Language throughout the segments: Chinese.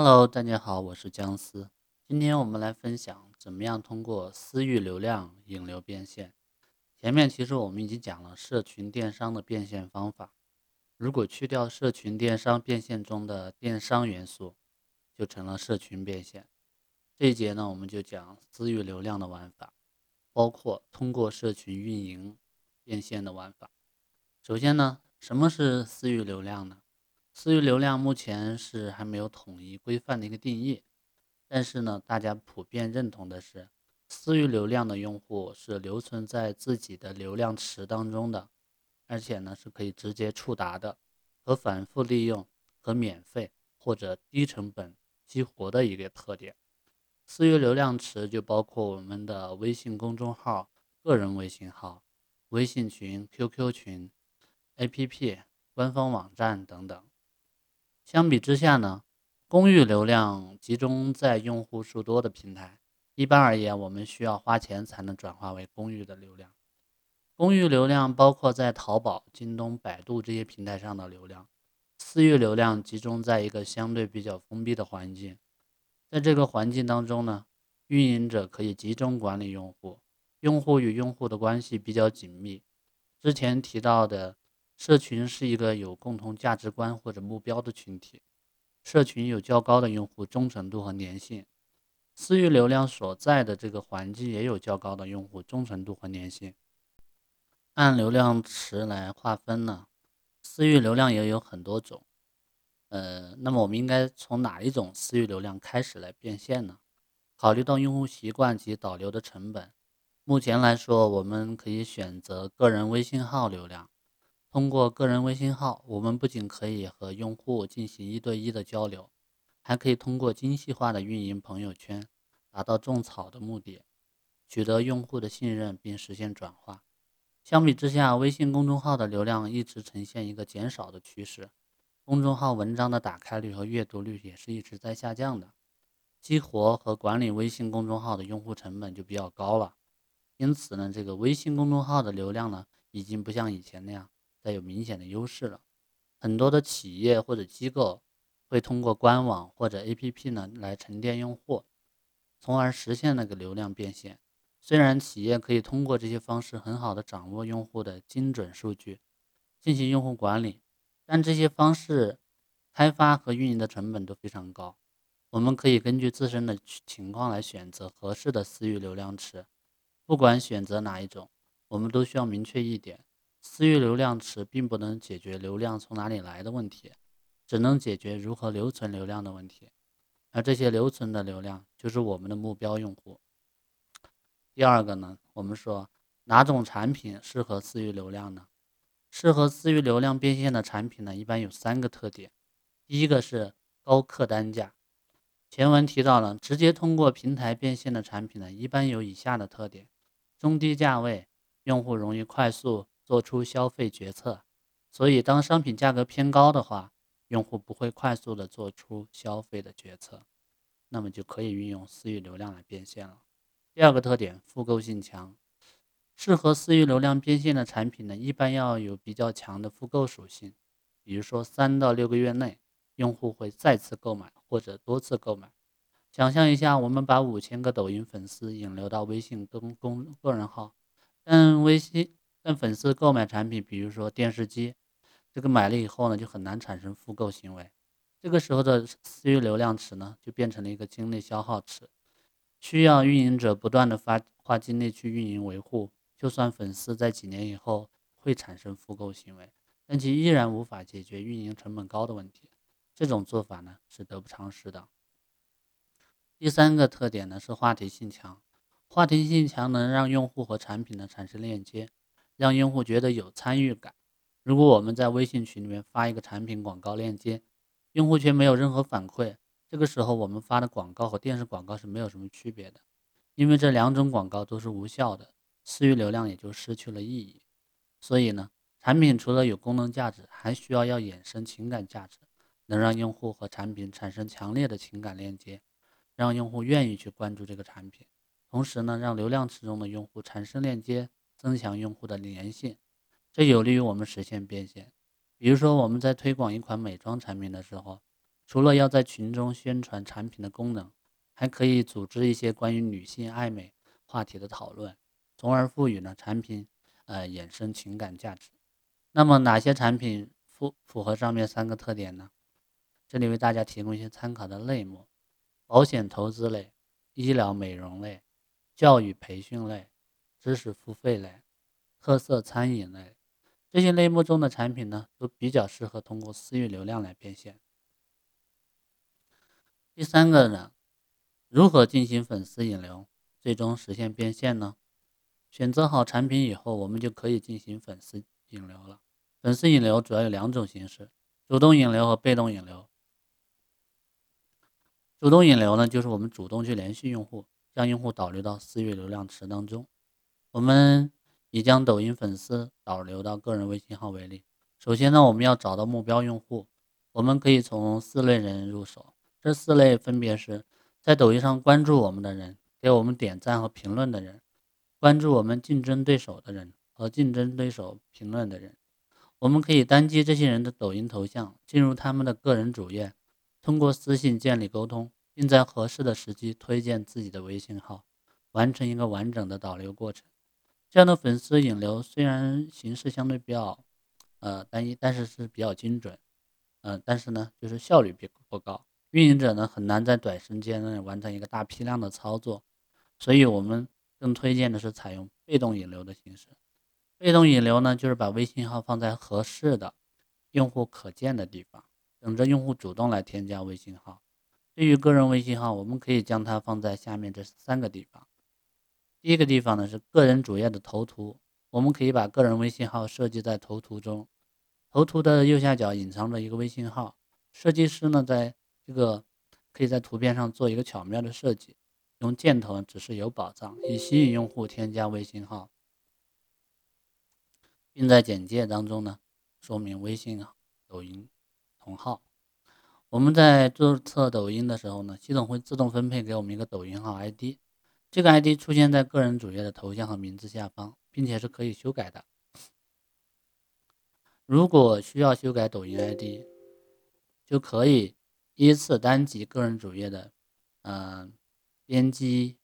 Hello，大家好，我是姜思。今天我们来分享怎么样通过私域流量引流变现。前面其实我们已经讲了社群电商的变现方法。如果去掉社群电商变现中的电商元素，就成了社群变现。这一节呢，我们就讲私域流量的玩法，包括通过社群运营变现的玩法。首先呢，什么是私域流量呢？私域流量目前是还没有统一规范的一个定义，但是呢，大家普遍认同的是，私域流量的用户是留存在自己的流量池当中的，而且呢是可以直接触达的，和反复利用和免费或者低成本激活的一个特点。私域流量池就包括我们的微信公众号、个人微信号、微信群、QQ 群、APP、官方网站等等。相比之下呢，公域流量集中在用户数多的平台。一般而言，我们需要花钱才能转化为公域的流量。公域流量包括在淘宝、京东、百度这些平台上的流量。私域流量集中在一个相对比较封闭的环境，在这个环境当中呢，运营者可以集中管理用户，用户与用户的关系比较紧密。之前提到的。社群是一个有共同价值观或者目标的群体，社群有较高的用户忠诚度和粘性，私域流量所在的这个环境也有较高的用户忠诚度和粘性。按流量池来划分呢，私域流量也有很多种，呃，那么我们应该从哪一种私域流量开始来变现呢？考虑到用户习惯及导流的成本，目前来说，我们可以选择个人微信号流量。通过个人微信号，我们不仅可以和用户进行一对一的交流，还可以通过精细化的运营朋友圈，达到种草的目的，取得用户的信任并实现转化。相比之下，微信公众号的流量一直呈现一个减少的趋势，公众号文章的打开率和阅读率也是一直在下降的。激活和管理微信公众号的用户成本就比较高了，因此呢，这个微信公众号的流量呢，已经不像以前那样。带有明显的优势了，很多的企业或者机构会通过官网或者 APP 呢来沉淀用户，从而实现那个流量变现。虽然企业可以通过这些方式很好的掌握用户的精准数据，进行用户管理，但这些方式开发和运营的成本都非常高。我们可以根据自身的情况来选择合适的私域流量池。不管选择哪一种，我们都需要明确一点。私域流量池并不能解决流量从哪里来的问题，只能解决如何留存流量的问题，而这些留存的流量就是我们的目标用户。第二个呢，我们说哪种产品适合私域流量呢？适合私域流量变现的产品呢，一般有三个特点。第一个是高客单价。前文提到了，直接通过平台变现的产品呢，一般有以下的特点：中低价位，用户容易快速。做出消费决策，所以当商品价格偏高的话，用户不会快速的做出消费的决策，那么就可以运用私域流量来变现了。第二个特点，复购性强，适合私域流量变现的产品呢，一般要有比较强的复购属性，比如说三到六个月内，用户会再次购买或者多次购买。想象一下，我们把五千个抖音粉丝引流到微信跟公个人号，但微信。但粉丝购买产品，比如说电视机，这个买了以后呢，就很难产生复购行为。这个时候的私域流量池呢，就变成了一个精力消耗池，需要运营者不断的发花精力去运营维护。就算粉丝在几年以后会产生复购行为，但其依然无法解决运营成本高的问题。这种做法呢，是得不偿失的。第三个特点呢，是话题性强。话题性强能让用户和产品呢产生链接。让用户觉得有参与感。如果我们在微信群里面发一个产品广告链接，用户却没有任何反馈，这个时候我们发的广告和电视广告是没有什么区别的，因为这两种广告都是无效的，私域流量也就失去了意义。所以呢，产品除了有功能价值，还需要要衍生情感价值，能让用户和产品产生强烈的情感链接，让用户愿意去关注这个产品，同时呢，让流量池中的用户产生链接。增强用户的粘性，这有利于我们实现变现。比如说，我们在推广一款美妆产品的时候，除了要在群中宣传产品的功能，还可以组织一些关于女性爱美话题的讨论，从而赋予呢产品呃衍生情感价值。那么哪些产品符符合上面三个特点呢？这里为大家提供一些参考的类目：保险投资类、医疗美容类、教育培训类、知识付费类、特色餐饮类。这些类目中的产品呢，都比较适合通过私域流量来变现。第三个呢？如何进行粉丝引流，最终实现变现呢？选择好产品以后，我们就可以进行粉丝引流了。粉丝引流主要有两种形式：主动引流和被动引流。主动引流呢，就是我们主动去联系用户，将用户导流到私域流量池当中。我们以将抖音粉丝导流到个人微信号为例，首先呢，我们要找到目标用户，我们可以从四类人入手，这四类分别是。在抖音上关注我们的人，给我们点赞和评论的人，关注我们竞争对手的人和竞争对手评论的人，我们可以单击这些人的抖音头像，进入他们的个人主页，通过私信建立沟通，并在合适的时机推荐自己的微信号，完成一个完整的导流过程。这样的粉丝引流虽然形式相对比较呃单一，但是是比较精准，嗯，但是呢，就是效率比不高。运营者呢很难在短时间内完成一个大批量的操作，所以我们更推荐的是采用被动引流的形式。被动引流呢，就是把微信号放在合适的用户可见的地方，等着用户主动来添加微信号。对于个人微信号，我们可以将它放在下面这三个地方。第一个地方呢是个人主页的头图，我们可以把个人微信号设计在头图中，头图的右下角隐藏着一个微信号。设计师呢在这个可以在图片上做一个巧妙的设计，用箭头指示有保障，以吸引用户添加微信号，并在简介当中呢说明微信抖音同号。我们在注册抖音的时候呢，系统会自动分配给我们一个抖音号 ID，这个 ID 出现在个人主页的头像和名字下方，并且是可以修改的。如果需要修改抖音 ID，就可以。依次单击个人主页的，嗯，编辑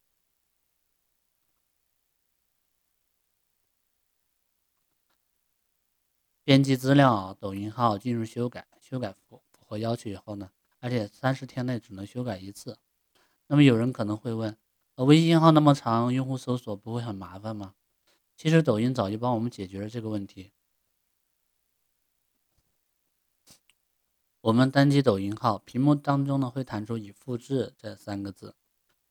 编辑资料，抖音号进入修改，修改符符合要求以后呢，而且三十天内只能修改一次。那么有人可能会问，呃，微信号那么长，用户搜索不会很麻烦吗？其实抖音早就帮我们解决了这个问题。我们单击抖音号，屏幕当中呢会弹出“已复制”这三个字。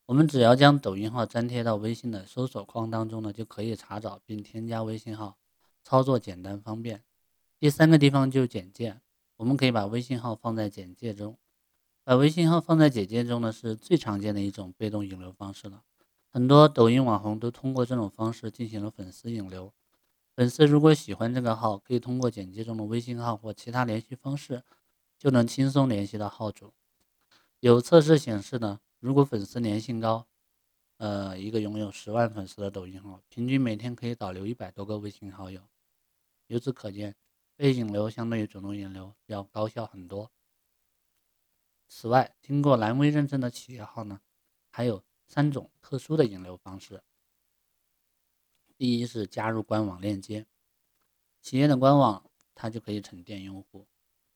我们只要将抖音号粘贴到微信的搜索框当中呢，就可以查找并添加微信号，操作简单方便。第三个地方就是简介，我们可以把微信号放在简介中。把微信号放在简介中呢，是最常见的一种被动引流方式了。很多抖音网红都通过这种方式进行了粉丝引流。粉丝如果喜欢这个号，可以通过简介中的微信号或其他联系方式。就能轻松联系到号主。有测试显示呢，如果粉丝粘性高，呃，一个拥有十万粉丝的抖音号，平均每天可以导流一百多个微信好友。由此可见，被引流相对于主动引流要高效很多。此外，经过蓝 V 认证的企业号呢，还有三种特殊的引流方式。第一是加入官网链接，企业的官网它就可以沉淀用户。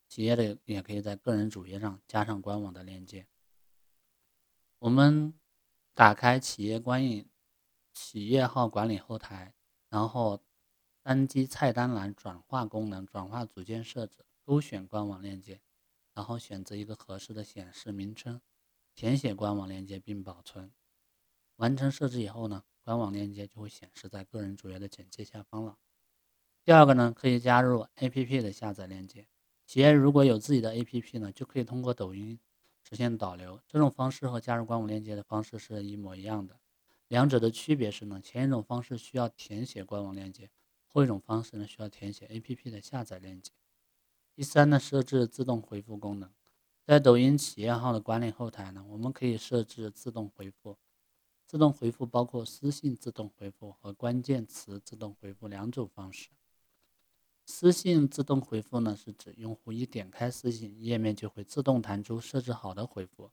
企业的也可以在个人主页上加上官网的链接。我们打开企业官影企业号管理后台，然后单击菜单栏转化功能，转化组件设置，勾选官网链接，然后选择一个合适的显示名称，填写官网链接并保存。完成设置以后呢，官网链接就会显示在个人主页的简介下方了。第二个呢，可以加入 APP 的下载链接。企业如果有自己的 APP 呢，就可以通过抖音实现导流。这种方式和加入官网链接的方式是一模一样的。两者的区别是呢，前一种方式需要填写官网链接，后一种方式呢需要填写 APP 的下载链接。第三呢，设置自动回复功能。在抖音企业号的管理后台呢，我们可以设置自动回复。自动回复包括私信自动回复和关键词自动回复两种方式。私信自动回复呢，是指用户一点开私信，页面就会自动弹出设置好的回复。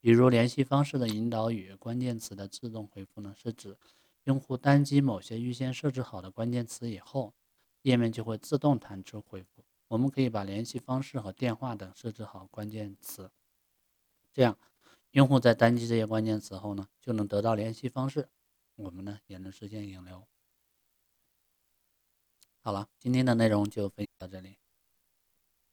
比如联系方式的引导语、关键词的自动回复呢，是指用户单击某些预先设置好的关键词以后，页面就会自动弹出回复。我们可以把联系方式和电话等设置好关键词，这样用户在单击这些关键词后呢，就能得到联系方式，我们呢也能实现引流。好了，今天的内容就分享到这里。